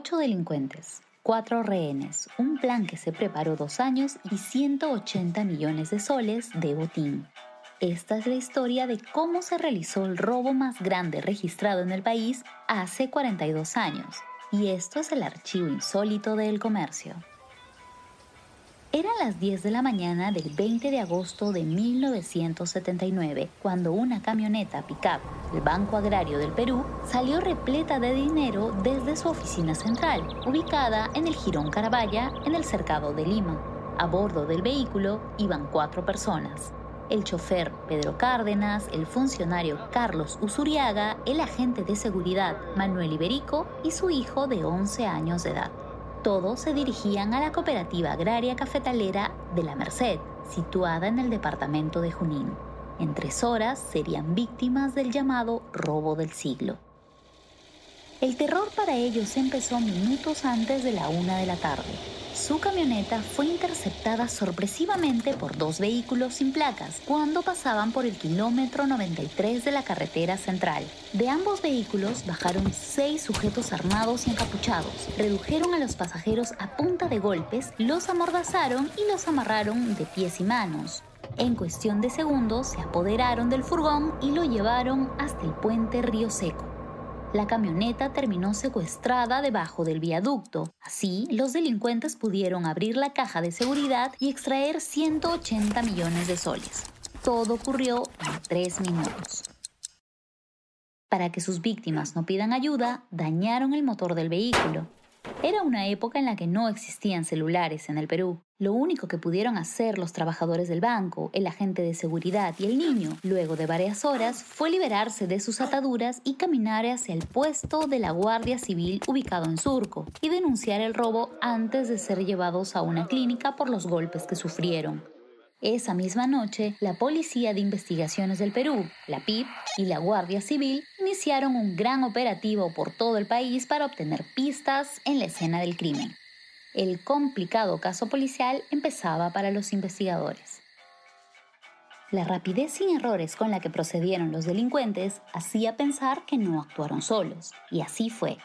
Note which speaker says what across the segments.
Speaker 1: Ocho delincuentes, cuatro rehenes, un plan que se preparó dos años y 180 millones de soles de botín. Esta es la historia de cómo se realizó el robo más grande registrado en el país hace 42 años. Y esto es el archivo insólito del comercio. Eran las 10 de la mañana del 20 de agosto de 1979, cuando una camioneta pickup del Banco Agrario del Perú salió repleta de dinero desde su oficina central, ubicada en el Girón Carabaya, en el cercado de Lima. A bordo del vehículo iban cuatro personas. El chofer Pedro Cárdenas, el funcionario Carlos Usuriaga, el agente de seguridad Manuel Iberico y su hijo de 11 años de edad. Todos se dirigían a la cooperativa agraria cafetalera de La Merced, situada en el departamento de Junín. En tres horas serían víctimas del llamado robo del siglo. El terror para ellos empezó minutos antes de la una de la tarde. Su camioneta fue interceptada sorpresivamente por dos vehículos sin placas cuando pasaban por el kilómetro 93 de la carretera central. De ambos vehículos bajaron seis sujetos armados y encapuchados. Redujeron a los pasajeros a punta de golpes, los amordazaron y los amarraron de pies y manos. En cuestión de segundos se apoderaron del furgón y lo llevaron hasta el puente Río Seco. La camioneta terminó secuestrada debajo del viaducto. Así, los delincuentes pudieron abrir la caja de seguridad y extraer 180 millones de soles. Todo ocurrió en tres minutos. Para que sus víctimas no pidan ayuda, dañaron el motor del vehículo. Era una época en la que no existían celulares en el Perú. Lo único que pudieron hacer los trabajadores del banco, el agente de seguridad y el niño, luego de varias horas, fue liberarse de sus ataduras y caminar hacia el puesto de la Guardia Civil ubicado en Surco y denunciar el robo antes de ser llevados a una clínica por los golpes que sufrieron. Esa misma noche, la Policía de Investigaciones del Perú, la PIP y la Guardia Civil iniciaron un gran operativo por todo el país para obtener pistas en la escena del crimen. El complicado caso policial empezaba para los investigadores. La rapidez sin errores con la que procedieron los delincuentes hacía pensar que no actuaron solos, y así fue.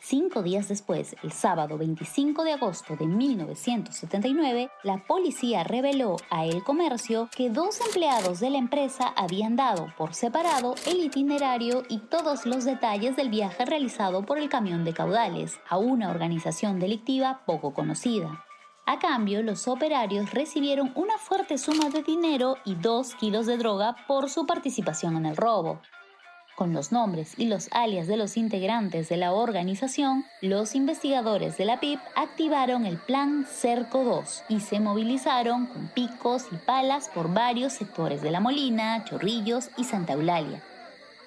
Speaker 1: Cinco días después, el sábado 25 de agosto de 1979, la policía reveló a El Comercio que dos empleados de la empresa habían dado por separado el itinerario y todos los detalles del viaje realizado por el camión de caudales a una organización delictiva poco conocida. A cambio, los operarios recibieron una fuerte suma de dinero y dos kilos de droga por su participación en el robo. Con los nombres y los alias de los integrantes de la organización, los investigadores de la PIP activaron el Plan Cerco 2 y se movilizaron con picos y palas por varios sectores de La Molina, Chorrillos y Santa Eulalia.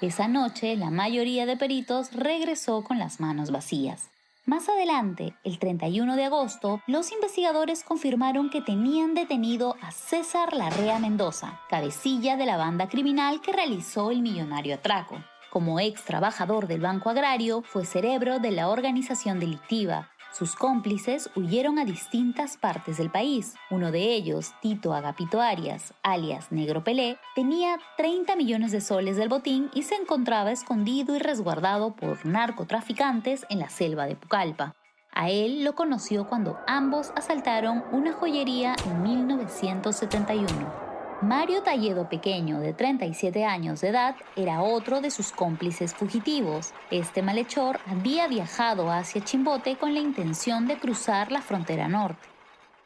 Speaker 1: Esa noche, la mayoría de peritos regresó con las manos vacías. Más adelante, el 31 de agosto, los investigadores confirmaron que tenían detenido a César Larrea Mendoza, cabecilla de la banda criminal que realizó el millonario atraco. Como ex trabajador del Banco Agrario, fue cerebro de la organización delictiva. Sus cómplices huyeron a distintas partes del país. Uno de ellos, Tito Agapito Arias, alias Negro Pelé, tenía 30 millones de soles del botín y se encontraba escondido y resguardado por narcotraficantes en la selva de Pucallpa. A él lo conoció cuando ambos asaltaron una joyería en 1971. Mario Talledo Pequeño, de 37 años de edad, era otro de sus cómplices fugitivos. Este malhechor había viajado hacia Chimbote con la intención de cruzar la frontera norte.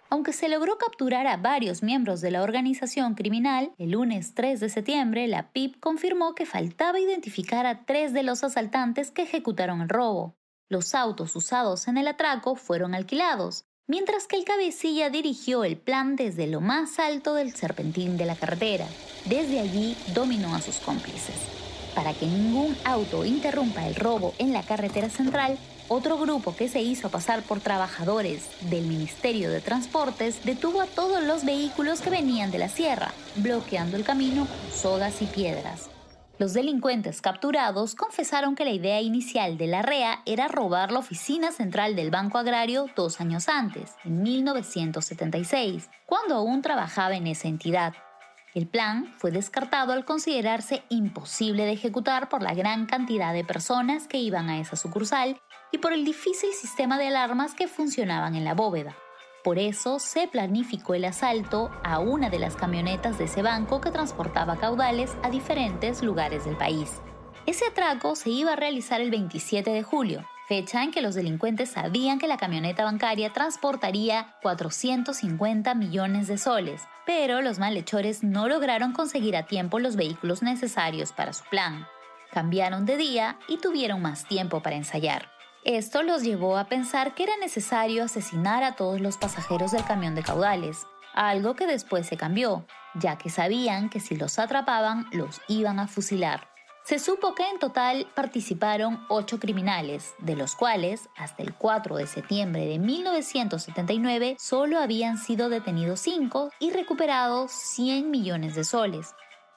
Speaker 1: Aunque se logró capturar a varios miembros de la organización criminal, el lunes 3 de septiembre la PIP confirmó que faltaba identificar a tres de los asaltantes que ejecutaron el robo. Los autos usados en el atraco fueron alquilados, mientras que el cabecilla dirigió el plan desde lo más alto del serpentín de la carretera. Desde allí dominó a sus cómplices. Para que ningún auto interrumpa el robo en la carretera central, otro grupo que se hizo pasar por trabajadores del Ministerio de Transportes detuvo a todos los vehículos que venían de la sierra, bloqueando el camino con sogas y piedras. Los delincuentes capturados confesaron que la idea inicial de la REA era robar la oficina central del Banco Agrario dos años antes, en 1976, cuando aún trabajaba en esa entidad. El plan fue descartado al considerarse imposible de ejecutar por la gran cantidad de personas que iban a esa sucursal y por el difícil sistema de alarmas que funcionaban en la bóveda. Por eso se planificó el asalto a una de las camionetas de ese banco que transportaba caudales a diferentes lugares del país. Ese atraco se iba a realizar el 27 de julio, fecha en que los delincuentes sabían que la camioneta bancaria transportaría 450 millones de soles, pero los malhechores no lograron conseguir a tiempo los vehículos necesarios para su plan. Cambiaron de día y tuvieron más tiempo para ensayar. Esto los llevó a pensar que era necesario asesinar a todos los pasajeros del camión de caudales, algo que después se cambió, ya que sabían que si los atrapaban los iban a fusilar. Se supo que en total participaron ocho criminales, de los cuales, hasta el 4 de septiembre de 1979, solo habían sido detenidos cinco y recuperados 100 millones de soles.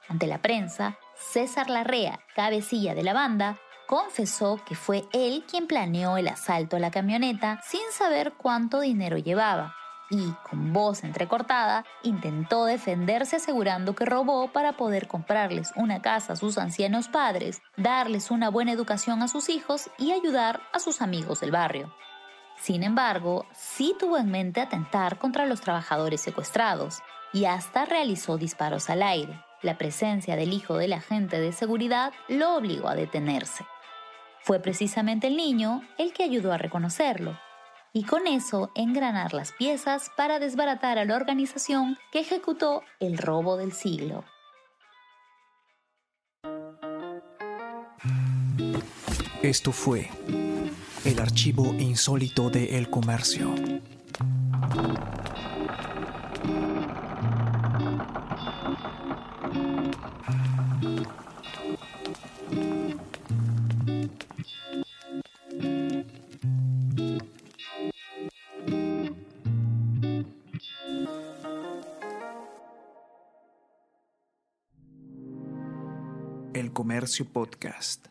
Speaker 1: Ante la prensa, César Larrea, cabecilla de la banda, confesó que fue él quien planeó el asalto a la camioneta sin saber cuánto dinero llevaba y, con voz entrecortada, intentó defenderse asegurando que robó para poder comprarles una casa a sus ancianos padres, darles una buena educación a sus hijos y ayudar a sus amigos del barrio. Sin embargo, sí tuvo en mente atentar contra los trabajadores secuestrados y hasta realizó disparos al aire. La presencia del hijo del agente de seguridad lo obligó a detenerse. Fue precisamente el niño el que ayudó a reconocerlo y con eso engranar las piezas para desbaratar a la organización que ejecutó el robo del siglo.
Speaker 2: Esto fue el archivo insólito de El Comercio. Comercio Podcast.